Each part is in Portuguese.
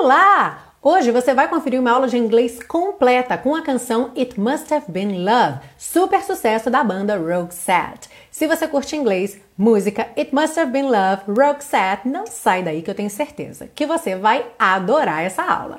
Olá! Hoje você vai conferir uma aula de inglês completa com a canção It Must Have Been Love, super sucesso da banda Roxette. Se você curte inglês, música It Must Have Been Love, Roxette, não sai daí que eu tenho certeza que você vai adorar essa aula.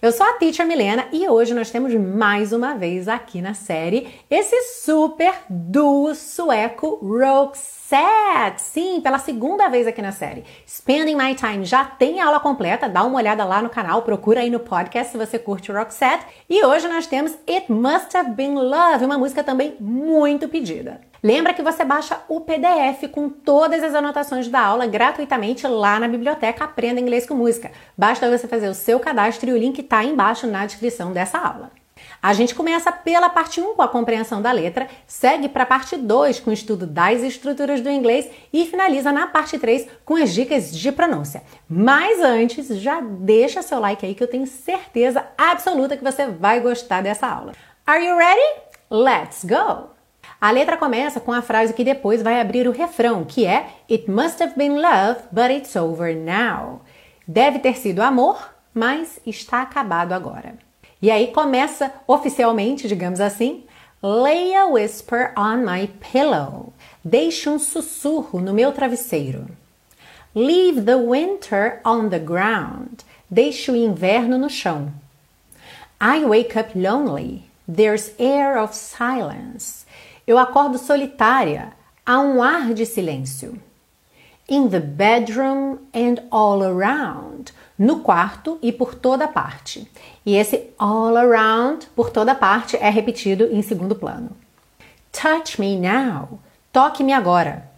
Eu sou a Teacher Milena e hoje nós temos mais uma vez aqui na série esse super duo sueco Roxette. Sim, pela segunda vez aqui na série. Spending My Time já tem aula completa, dá uma olhada lá no canal, procura aí no podcast se você curte Roxette. E hoje nós temos It Must Have Been Love, uma música também muito pedida. Lembra que você baixa o PDF com todas as anotações da aula gratuitamente lá na biblioteca Aprenda Inglês com Música. Basta você fazer o seu cadastro e o link está embaixo na descrição dessa aula. A gente começa pela parte 1 com a compreensão da letra, segue para a parte 2 com o estudo das estruturas do inglês e finaliza na parte 3 com as dicas de pronúncia. Mas antes, já deixa seu like aí que eu tenho certeza absoluta que você vai gostar dessa aula. Are you ready? Let's go! A letra começa com a frase que depois vai abrir o refrão, que é It must have been love, but it's over now. Deve ter sido amor, mas está acabado agora. E aí começa oficialmente, digamos assim, Lay a whisper on my pillow. Deixe um sussurro no meu travesseiro. Leave the winter on the ground. Deixe o inverno no chão. I wake up lonely. There's air of silence. Eu acordo solitária, há um ar de silêncio. In the bedroom and all around. No quarto e por toda parte. E esse all around, por toda parte, é repetido em segundo plano. Touch me now. Toque-me agora.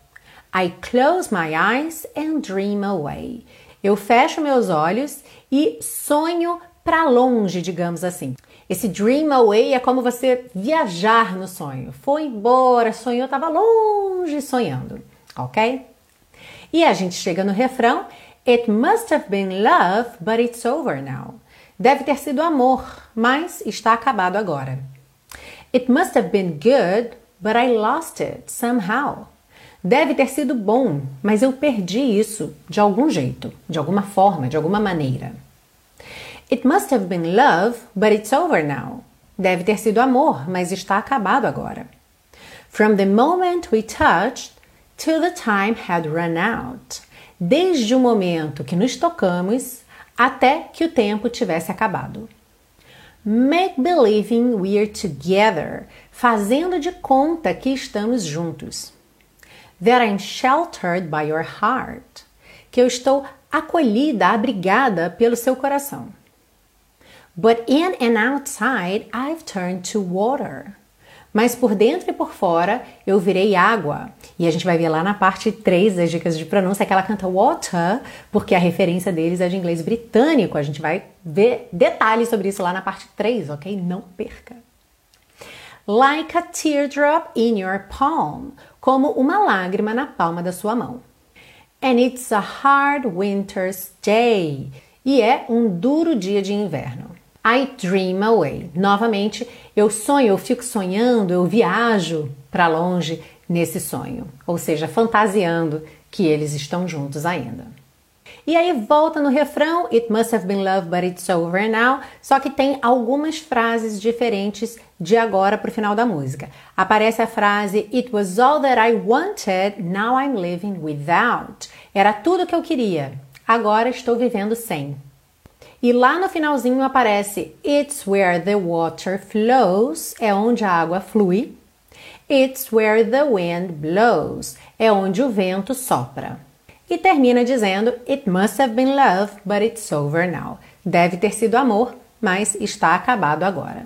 I close my eyes and dream away. Eu fecho meus olhos e sonho para longe, digamos assim. Esse dream away é como você viajar no sonho. Foi embora, sonhou, estava longe sonhando, ok? E a gente chega no refrão: It must have been love, but it's over now. Deve ter sido amor, mas está acabado agora. It must have been good, but I lost it somehow. Deve ter sido bom, mas eu perdi isso de algum jeito, de alguma forma, de alguma maneira. It must have been love, but it's over now. Deve ter sido amor, mas está acabado agora. From the moment we touched till the time had run out. Desde o momento que nos tocamos até que o tempo tivesse acabado. Make believing we're together, fazendo de conta que estamos juntos. That I'm sheltered by your heart, que eu estou acolhida, abrigada pelo seu coração. But in and outside I've turned to water. Mas por dentro e por fora eu virei água. E a gente vai ver lá na parte 3 das dicas de pronúncia que ela canta water, porque a referência deles é de inglês britânico. A gente vai ver detalhes sobre isso lá na parte 3, ok? Não perca. Like a teardrop in your palm, como uma lágrima na palma da sua mão. And it's a hard winter's day. E é um duro dia de inverno. I dream away. Novamente, eu sonho, eu fico sonhando, eu viajo para longe nesse sonho, ou seja, fantasiando que eles estão juntos ainda. E aí volta no refrão, It must have been love, but it's over now. Só que tem algumas frases diferentes de agora para o final da música. Aparece a frase It was all that I wanted, now I'm living without. Era tudo que eu queria, agora estou vivendo sem. E lá no finalzinho aparece It's where the water flows, é onde a água flui. It's where the wind blows, é onde o vento sopra. E termina dizendo It must have been love, but it's over now. Deve ter sido amor, mas está acabado agora.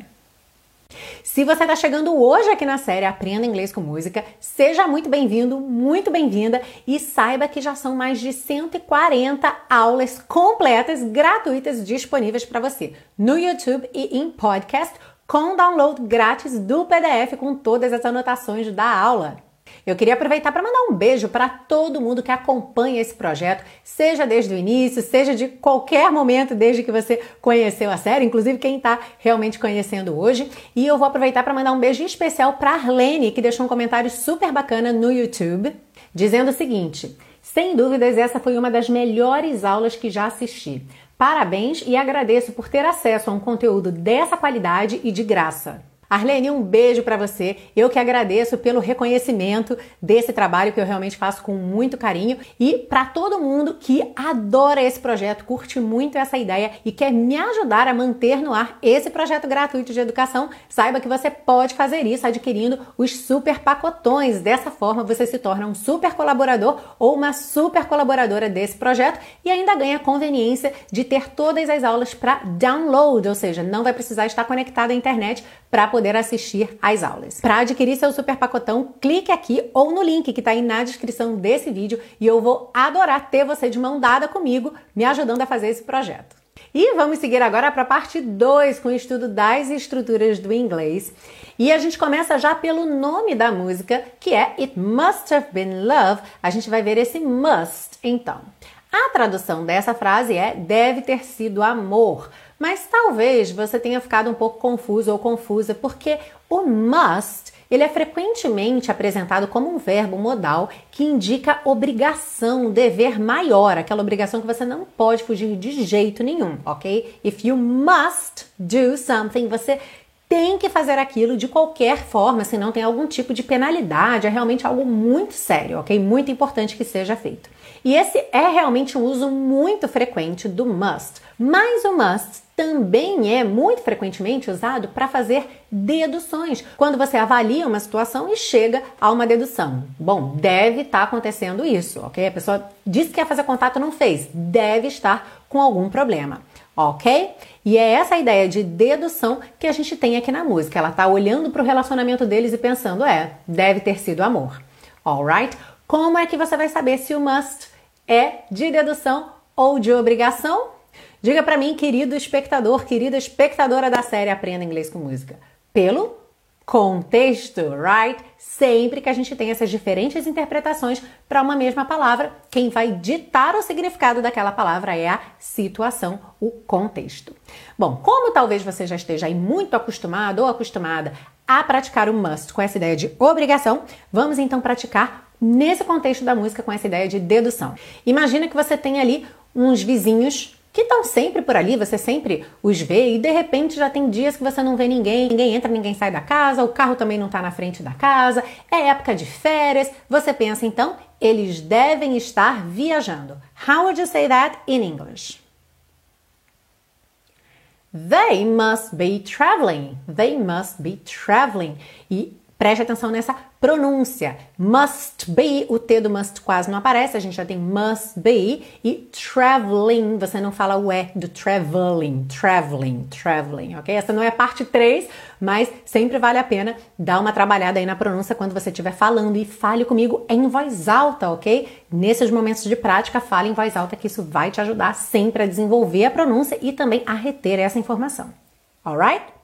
Se você está chegando hoje aqui na série Aprenda Inglês com Música, seja muito bem-vindo, muito bem-vinda e saiba que já são mais de 140 aulas completas, gratuitas, disponíveis para você no YouTube e em podcast com download grátis do PDF com todas as anotações da aula. Eu queria aproveitar para mandar um beijo para todo mundo que acompanha esse projeto, seja desde o início, seja de qualquer momento desde que você conheceu a série, inclusive quem está realmente conhecendo hoje. E eu vou aproveitar para mandar um beijo especial para Arlene, que deixou um comentário super bacana no YouTube, dizendo o seguinte: sem dúvidas, essa foi uma das melhores aulas que já assisti. Parabéns e agradeço por ter acesso a um conteúdo dessa qualidade e de graça. Arlene, um beijo para você. Eu que agradeço pelo reconhecimento desse trabalho que eu realmente faço com muito carinho e para todo mundo que adora esse projeto, curte muito essa ideia e quer me ajudar a manter no ar esse projeto gratuito de educação, saiba que você pode fazer isso adquirindo os super pacotões. Dessa forma, você se torna um super colaborador ou uma super colaboradora desse projeto e ainda ganha a conveniência de ter todas as aulas para download, ou seja, não vai precisar estar conectado à internet para assistir às aulas. Para adquirir seu super pacotão, clique aqui ou no link que está aí na descrição desse vídeo e eu vou adorar ter você de mão dada comigo, me ajudando a fazer esse projeto. E vamos seguir agora para a parte 2 com o estudo das estruturas do inglês. E a gente começa já pelo nome da música, que é It Must Have Been Love. A gente vai ver esse must então. A tradução dessa frase é deve ter sido amor. Mas talvez você tenha ficado um pouco confuso ou confusa porque o must ele é frequentemente apresentado como um verbo modal que indica obrigação, dever maior, aquela obrigação que você não pode fugir de jeito nenhum, ok? If you must do something, você tem que fazer aquilo de qualquer forma, senão tem algum tipo de penalidade, é realmente algo muito sério, ok? Muito importante que seja feito. E esse é realmente um uso muito frequente do must, mas o must também é muito frequentemente usado para fazer deduções, quando você avalia uma situação e chega a uma dedução. Bom, deve estar tá acontecendo isso, ok? A pessoa disse que quer fazer contato, não fez, deve estar com algum problema, ok? E é essa ideia de dedução que a gente tem aqui na música. Ela está olhando para o relacionamento deles e pensando, é, deve ter sido amor, alright? Como é que você vai saber se o must é de dedução ou de obrigação? Diga para mim, querido espectador, querida espectadora da série Aprenda Inglês com Música. Pelo contexto, right? Sempre que a gente tem essas diferentes interpretações para uma mesma palavra, quem vai ditar o significado daquela palavra é a situação, o contexto. Bom, como talvez você já esteja aí muito acostumado ou acostumada a praticar o must com essa ideia de obrigação, vamos então praticar nesse contexto da música com essa ideia de dedução. Imagina que você tem ali uns vizinhos que estão sempre por ali, você sempre os vê e de repente já tem dias que você não vê ninguém, ninguém entra, ninguém sai da casa, o carro também não está na frente da casa, é época de férias. Você pensa então, eles devem estar viajando. How would you say that in English? They must be traveling. They must be traveling. E Preste atenção nessa pronúncia. Must be, o T do must quase não aparece, a gente já tem must be. E traveling, você não fala o E do traveling, traveling, traveling, ok? Essa não é a parte 3, mas sempre vale a pena dar uma trabalhada aí na pronúncia quando você estiver falando. E fale comigo em voz alta, ok? Nesses momentos de prática, fale em voz alta, que isso vai te ajudar sempre a desenvolver a pronúncia e também a reter essa informação. Alright?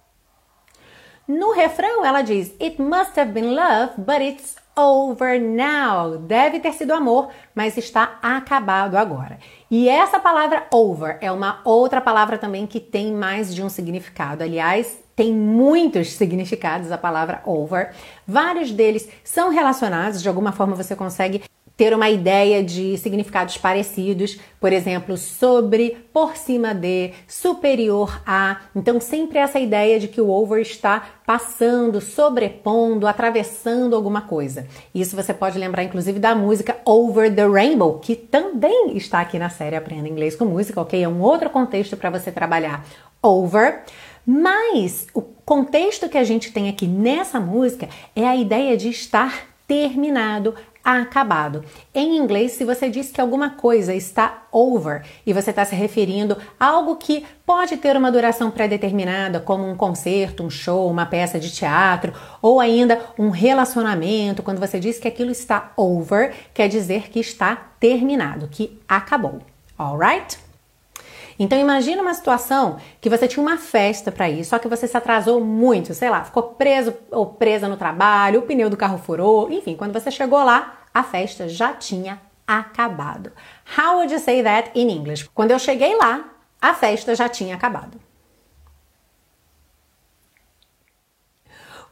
No refrão, ela diz: It must have been love, but it's over now. Deve ter sido amor, mas está acabado agora. E essa palavra over é uma outra palavra também que tem mais de um significado. Aliás, tem muitos significados a palavra over. Vários deles são relacionados, de alguma forma você consegue ter uma ideia de significados parecidos, por exemplo, sobre, por cima de, superior a. Então, sempre essa ideia de que o over está passando, sobrepondo, atravessando alguma coisa. Isso você pode lembrar, inclusive, da música Over the Rainbow, que também está aqui na série Aprenda Inglês com Música, ok? É um outro contexto para você trabalhar over. Mas o contexto que a gente tem aqui nessa música é a ideia de estar terminado, acabado. Em inglês, se você diz que alguma coisa está over e você está se referindo a algo que pode ter uma duração pré-determinada, como um concerto, um show, uma peça de teatro, ou ainda um relacionamento, quando você diz que aquilo está over, quer dizer que está terminado, que acabou. Alright? Então imagina uma situação que você tinha uma festa para ir, só que você se atrasou muito, sei lá, ficou preso ou presa no trabalho, o pneu do carro furou, enfim, quando você chegou lá, a festa já tinha acabado. How would you say that in English? Quando eu cheguei lá, a festa já tinha acabado.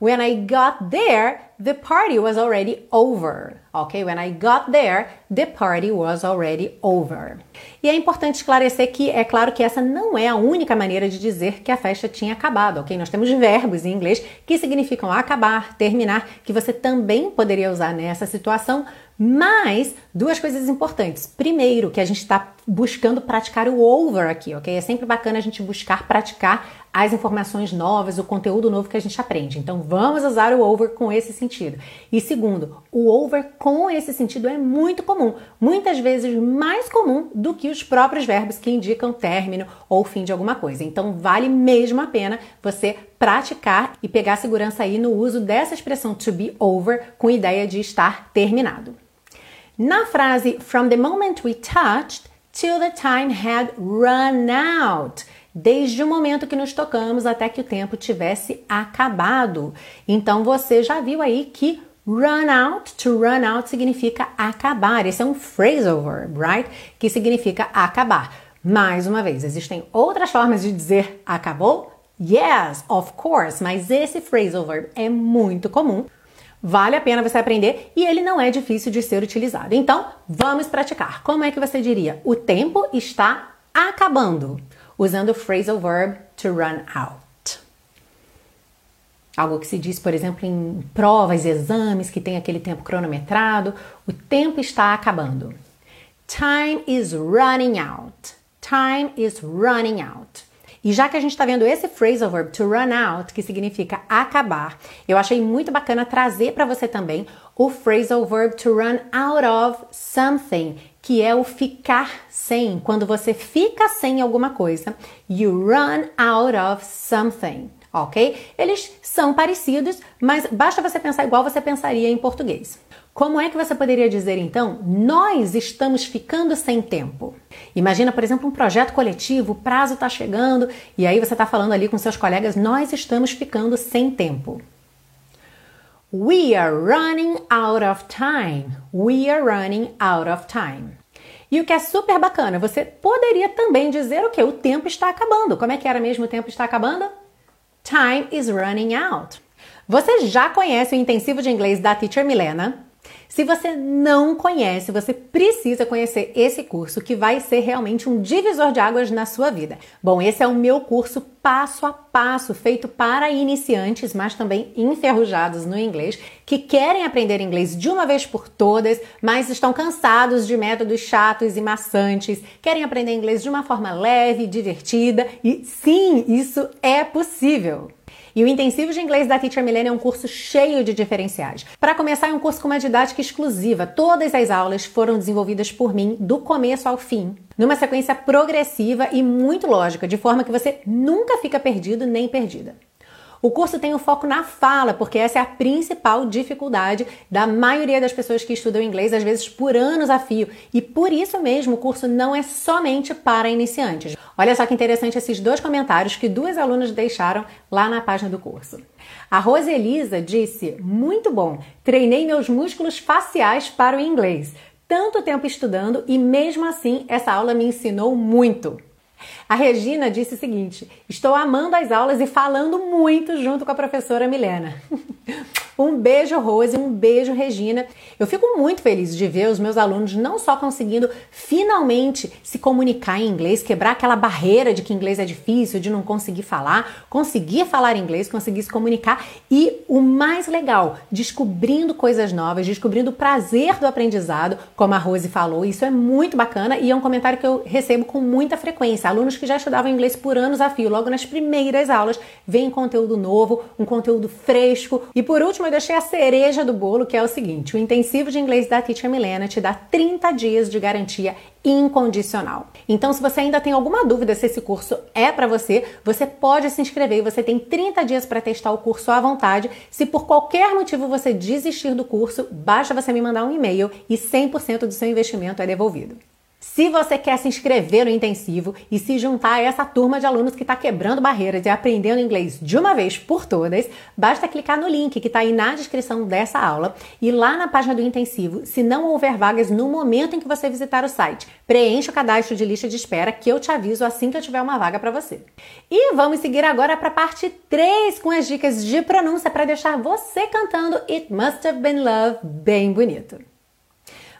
When I got there, the party was already over. Ok? When I got there, the party was already over. E é importante esclarecer que é claro que essa não é a única maneira de dizer que a festa tinha acabado, ok? Nós temos verbos em inglês que significam acabar, terminar, que você também poderia usar nessa situação, mas duas coisas importantes. Primeiro, que a gente está buscando praticar o over aqui, ok? É sempre bacana a gente buscar praticar as informações novas, o conteúdo novo que a gente aprende. Então vamos usar o over com esse sentido. E segundo, o over com esse sentido é muito comum, muitas vezes mais comum do que os próprios verbos que indicam término ou fim de alguma coisa. Então vale mesmo a pena você praticar e pegar segurança aí no uso dessa expressão to be over com ideia de estar terminado. Na frase from the moment we touched till the time had run out desde o momento que nos tocamos até que o tempo tivesse acabado. Então você já viu aí que run out, to run out significa acabar. Esse é um phrasal verb, right? Que significa acabar. Mais uma vez, existem outras formas de dizer acabou? Yes, of course, mas esse phrasal verb é muito comum. Vale a pena você aprender e ele não é difícil de ser utilizado. Então, vamos praticar. Como é que você diria? O tempo está acabando usando o phrasal verb to run out. Algo que se diz, por exemplo, em provas, exames que tem aquele tempo cronometrado, o tempo está acabando. Time is running out. Time is running out. E já que a gente está vendo esse phrasal verb to run out, que significa acabar, eu achei muito bacana trazer para você também o phrasal verb to run out of something, que é o ficar sem. Quando você fica sem alguma coisa, you run out of something. Ok? Eles são parecidos, mas basta você pensar igual você pensaria em português. Como é que você poderia dizer então, nós estamos ficando sem tempo? Imagina, por exemplo, um projeto coletivo, o prazo está chegando e aí você está falando ali com seus colegas, nós estamos ficando sem tempo. We are running out of time. We are running out of time. E o que é super bacana, você poderia também dizer o que? O tempo está acabando. Como é que era mesmo o tempo está acabando? Time is running out. Você já conhece o intensivo de inglês da Teacher Milena? Se você não conhece, você precisa conhecer esse curso que vai ser realmente um divisor de águas na sua vida. Bom, esse é o meu curso passo a passo, feito para iniciantes, mas também enferrujados no inglês, que querem aprender inglês de uma vez por todas, mas estão cansados de métodos chatos e maçantes, querem aprender inglês de uma forma leve, divertida e sim, isso é possível. E o Intensivo de Inglês da Teacher Milena é um curso cheio de diferenciais. Para começar, é um curso com uma didática exclusiva. Todas as aulas foram desenvolvidas por mim do começo ao fim, numa sequência progressiva e muito lógica, de forma que você nunca fica perdido nem perdida. O curso tem o um foco na fala, porque essa é a principal dificuldade da maioria das pessoas que estudam inglês, às vezes por anos a fio. E por isso mesmo o curso não é somente para iniciantes. Olha só que interessante esses dois comentários que duas alunas deixaram lá na página do curso. A Rose Elisa disse: Muito bom, treinei meus músculos faciais para o inglês. Tanto tempo estudando e mesmo assim essa aula me ensinou muito. A Regina disse o seguinte: Estou amando as aulas e falando muito junto com a professora Milena. um beijo, Rose, um beijo, Regina. Eu fico muito feliz de ver os meus alunos não só conseguindo finalmente se comunicar em inglês, quebrar aquela barreira de que inglês é difícil, de não conseguir falar, conseguir falar inglês, conseguir se comunicar e o mais legal, descobrindo coisas novas, descobrindo o prazer do aprendizado, como a Rose falou. Isso é muito bacana e é um comentário que eu recebo com muita frequência. Alunos que já estudavam inglês por anos a fio, logo nas primeiras aulas, vem conteúdo novo, um conteúdo fresco. E por último, deixei a cereja do bolo, que é o seguinte: o intensivo de inglês da Teacher Milena te dá 30 dias de garantia incondicional. Então, se você ainda tem alguma dúvida se esse curso é para você, você pode se inscrever e você tem 30 dias para testar o curso à vontade. Se por qualquer motivo você desistir do curso, basta você me mandar um e-mail e 100% do seu investimento é devolvido. Se você quer se inscrever no intensivo e se juntar a essa turma de alunos que está quebrando barreiras e aprendendo inglês de uma vez por todas, basta clicar no link que está aí na descrição dessa aula e lá na página do intensivo, se não houver vagas no momento em que você visitar o site, preencha o cadastro de lista de espera que eu te aviso assim que eu tiver uma vaga para você. E vamos seguir agora para a parte 3 com as dicas de pronúncia para deixar você cantando It Must Have Been Love bem bonito.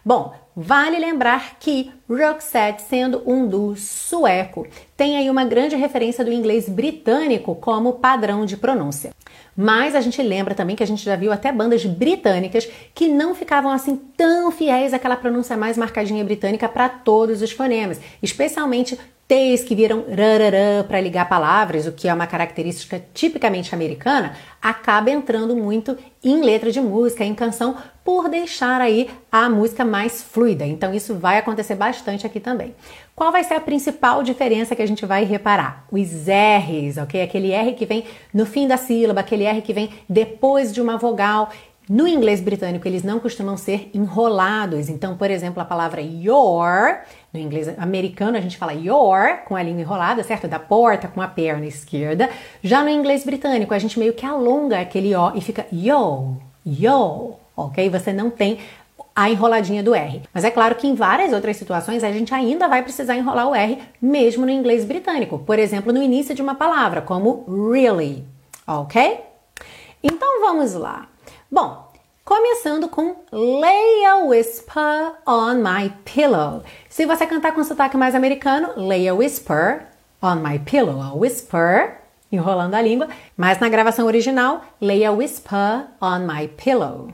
Bom, vale lembrar que Roxette, sendo um duo sueco, tem aí uma grande referência do inglês britânico como padrão de pronúncia. Mas a gente lembra também que a gente já viu até bandas britânicas que não ficavam assim tão fiéis àquela pronúncia mais marcadinha britânica para todos os fonemas, especialmente T's que viram rararã para ligar palavras, o que é uma característica tipicamente americana, acaba entrando muito em letra de música, em canção, por deixar aí a música mais fluida. Então isso vai acontecer bastante aqui também. Qual vai ser a principal diferença que a gente vai reparar? Os R's, ok? Aquele R que vem no fim da sílaba, aquele R que vem depois de uma vogal. No inglês britânico, eles não costumam ser enrolados. Então, por exemplo, a palavra your, no inglês americano a gente fala your com a língua enrolada, certo? Da porta com a perna esquerda. Já no inglês britânico, a gente meio que alonga aquele O e fica yo, yo, ok? Você não tem a enroladinha do R. Mas é claro que em várias outras situações a gente ainda vai precisar enrolar o R, mesmo no inglês britânico. Por exemplo, no início de uma palavra, como really, ok? Então vamos lá. Bom, começando com Lay a Whisper on My Pillow. Se você cantar com sotaque mais americano, Lay a Whisper on My Pillow. A whisper, enrolando a língua, mas na gravação original, Lay a Whisper on My Pillow.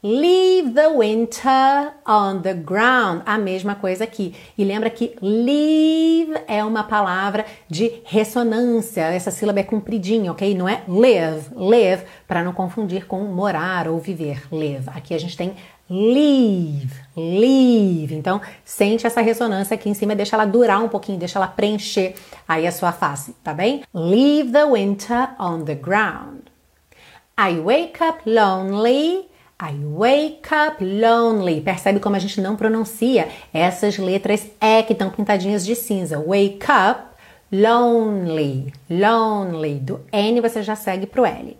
Leave the winter on the ground. A mesma coisa aqui. E lembra que leave é uma palavra de ressonância. Essa sílaba é compridinha, ok? Não é live, live, para não confundir com morar ou viver. Live. Aqui a gente tem leave, leave. Então, sente essa ressonância aqui em cima, deixa ela durar um pouquinho, deixa ela preencher aí a sua face, tá bem? Leave the winter on the ground. I wake up lonely. I wake up lonely. Percebe como a gente não pronuncia essas letras E que estão pintadinhas de cinza. Wake up lonely. Lonely. Do N você já segue pro L.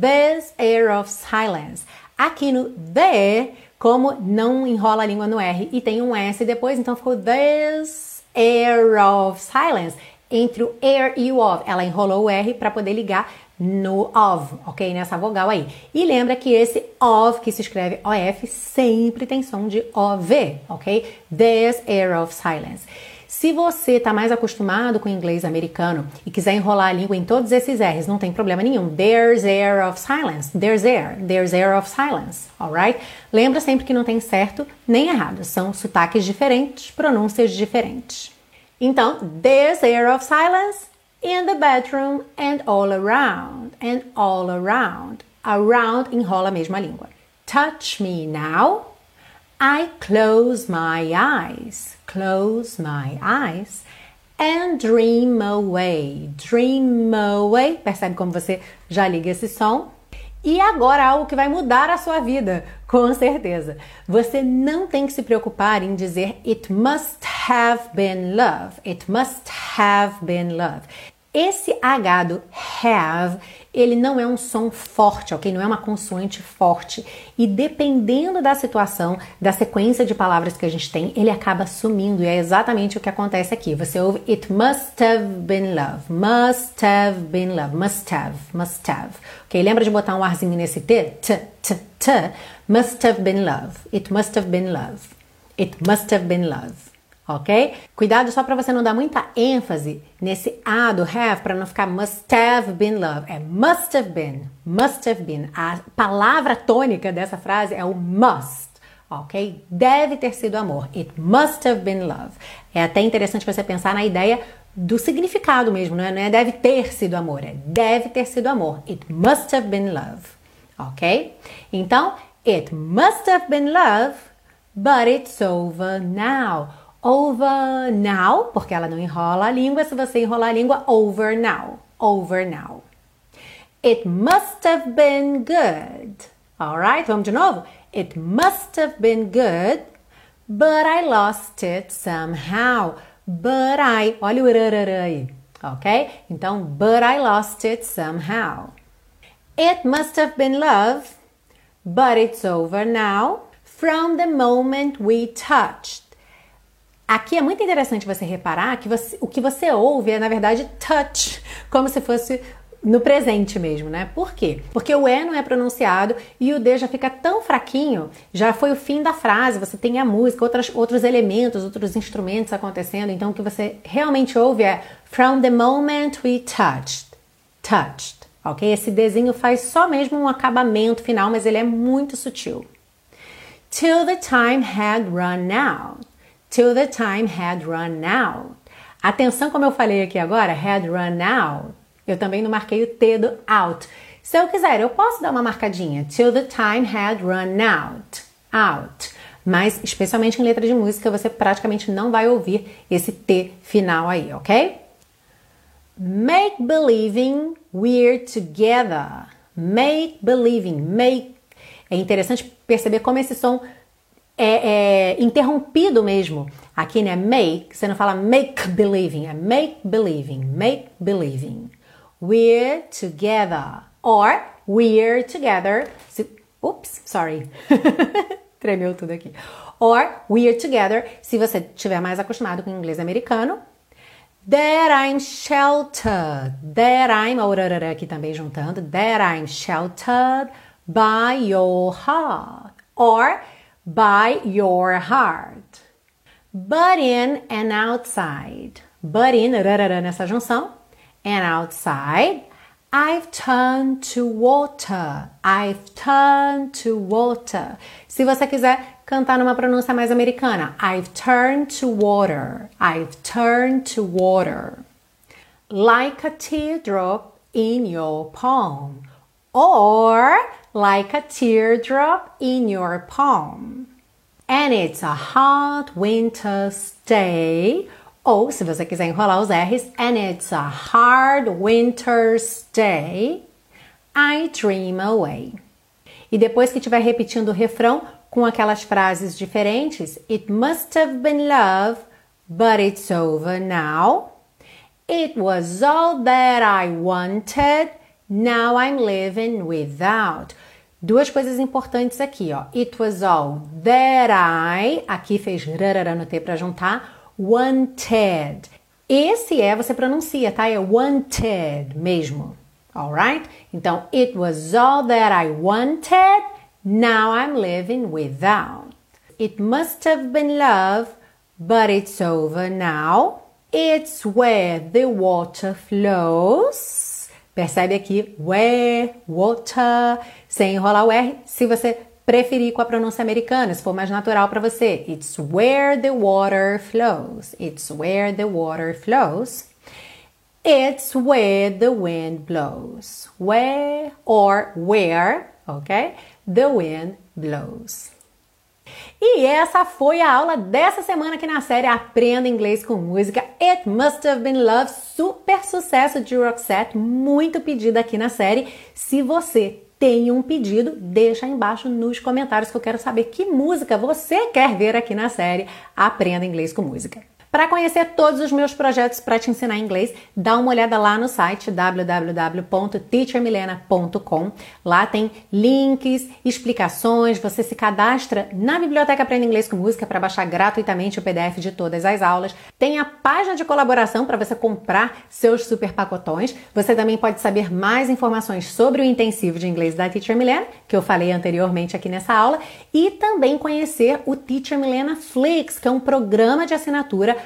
This air of silence. Aqui no the, como não enrola a língua no R e tem um S depois, então ficou this air of silence. Entre o air e o of, ela enrolou o R para poder ligar no of, ok? Nessa vogal aí. E lembra que esse of, que se escreve OF, sempre tem som de OV, ok? This air of silence. Se você está mais acostumado com o inglês americano e quiser enrolar a língua em todos esses R's, não tem problema nenhum. There's air of silence. There's air. There's air of silence. Alright? Lembra sempre que não tem certo nem errado. São sotaques diferentes, pronúncias diferentes. Então, there's air of silence in the bedroom and all around, and all around. Around enrola a mesma língua. Touch me now. I close my eyes, close my eyes and dream away. Dream away. Percebe como você já liga esse som? E agora algo que vai mudar a sua vida, com certeza. Você não tem que se preocupar em dizer it must have been love. It must have been love. Esse H do have, ele não é um som forte, ok? Não é uma consoante forte. E dependendo da situação, da sequência de palavras que a gente tem, ele acaba sumindo. E é exatamente o que acontece aqui. Você ouve it must have been love, must have been love, must have, must have. Ok? Lembra de botar um arzinho nesse T? T, T, T. Must have been love. It must have been love. It must have been love ok? Cuidado só para você não dar muita ênfase nesse A do have para não ficar must have been love. É must have been, must have been. A palavra tônica dessa frase é o must, ok? Deve ter sido amor. It must have been love. É até interessante você pensar na ideia do significado mesmo, não é? Não é deve ter sido amor, é deve ter sido amor. It must have been love, ok? Então, it must have been love, but it's over now over now, porque ela não enrola a língua. Se você enrolar a língua, over now. Over now. It must have been good. Alright, vamos de novo? It must have been good, but I lost it somehow. But I, olha o rarará aí, ok? Então, but I lost it somehow. It must have been love, but it's over now. From the moment we touched. Aqui é muito interessante você reparar que você, o que você ouve é, na verdade, touch, como se fosse no presente mesmo, né? Por quê? Porque o E não é pronunciado e o D já fica tão fraquinho, já foi o fim da frase, você tem a música, outras, outros elementos, outros instrumentos acontecendo, então o que você realmente ouve é From the moment we touched. Touched, ok? Esse Dzinho faz só mesmo um acabamento final, mas ele é muito sutil. Till the time had run out. Till the time had run out. Atenção, como eu falei aqui agora, had run out eu também não marquei o T do out. Se eu quiser, eu posso dar uma marcadinha. Till the time had run out. Out. Mas, especialmente em letra de música, você praticamente não vai ouvir esse T final aí, ok? Make believing we're together. Make believing. Make. É interessante perceber como esse som é, é interrompido mesmo. Aqui, né? Make, você não fala make believing, é make believing, make believing. We're together. Or we're together. Oops, sorry. Tremeu tudo aqui. Or we're together. Se você estiver mais acostumado com o inglês americano. That I'm sheltered. That I'm, aqui também juntando. That I'm sheltered by your heart. Or by your heart. But in and outside. But in, nessa junção and outside. I've turned to water. I've turned to water. Se você quiser cantar numa pronúncia mais americana, I've turned to water. I've turned to water. Like a teardrop in your palm. Or like a teardrop in your palm. And it's a hot winter's day ou, se você quiser enrolar os R's, and it's a hard winter's day, I dream away. E depois que estiver repetindo o refrão com aquelas frases diferentes, it must have been love, but it's over now. It was all that I wanted, now I'm living without. Duas coisas importantes aqui, ó. It was all that I, aqui fez rarara no T para juntar wanted. Esse é, você pronuncia, tá? É wanted mesmo. Alright? Então, it was all that I wanted, now I'm living without. It must have been love, but it's over now. It's where the water flows. Percebe aqui, where, water, sem enrolar o R. Se você preferir com a pronúncia americana, se for mais natural para você. It's where the water flows. It's where the water flows. It's where the wind blows. Where or where, ok? The wind blows. E essa foi a aula dessa semana aqui na série Aprenda Inglês com Música. It Must Have Been Love, super sucesso de Roxette, muito pedida aqui na série. Se você tem um pedido, deixa aí embaixo nos comentários que eu quero saber que música você quer ver aqui na série Aprenda Inglês com Música. Para conhecer todos os meus projetos para te ensinar inglês, dá uma olhada lá no site www.teachermilena.com. Lá tem links, explicações, você se cadastra na biblioteca Aprenda Inglês com Música para baixar gratuitamente o PDF de todas as aulas. Tem a página de colaboração para você comprar seus super pacotões. Você também pode saber mais informações sobre o intensivo de inglês da Teacher Milena, que eu falei anteriormente aqui nessa aula, e também conhecer o Teacher Milena Flix, que é um programa de assinatura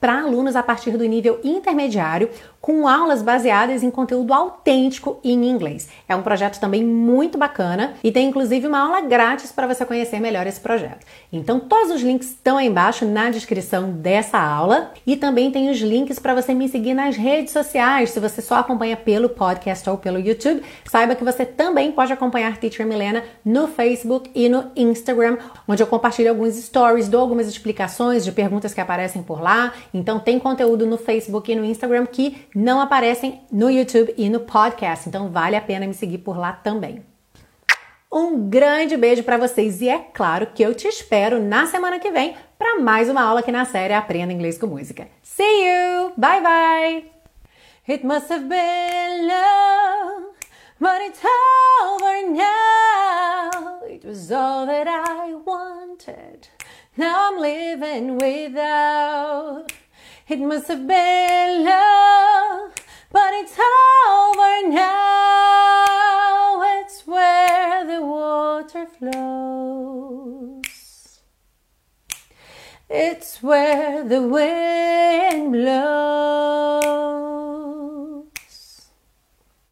para alunos a partir do nível intermediário, com aulas baseadas em conteúdo autêntico em inglês. É um projeto também muito bacana e tem inclusive uma aula grátis para você conhecer melhor esse projeto. Então, todos os links estão aí embaixo na descrição dessa aula e também tem os links para você me seguir nas redes sociais. Se você só acompanha pelo podcast ou pelo YouTube, saiba que você também pode acompanhar Teacher Milena no Facebook e no Instagram, onde eu compartilho alguns stories, dou algumas explicações de perguntas que aparecem por lá então tem conteúdo no Facebook e no Instagram que não aparecem no YouTube e no podcast. Então vale a pena me seguir por lá também. Um grande beijo para vocês e é claro que eu te espero na semana que vem para mais uma aula aqui na série Aprenda Inglês com Música. See you! Bye bye! It must have been love, but it's over now. It was all that I wanted. Now I'm living without. It must have been love, but it's over now. It's where the water flows. It's where the wind blows.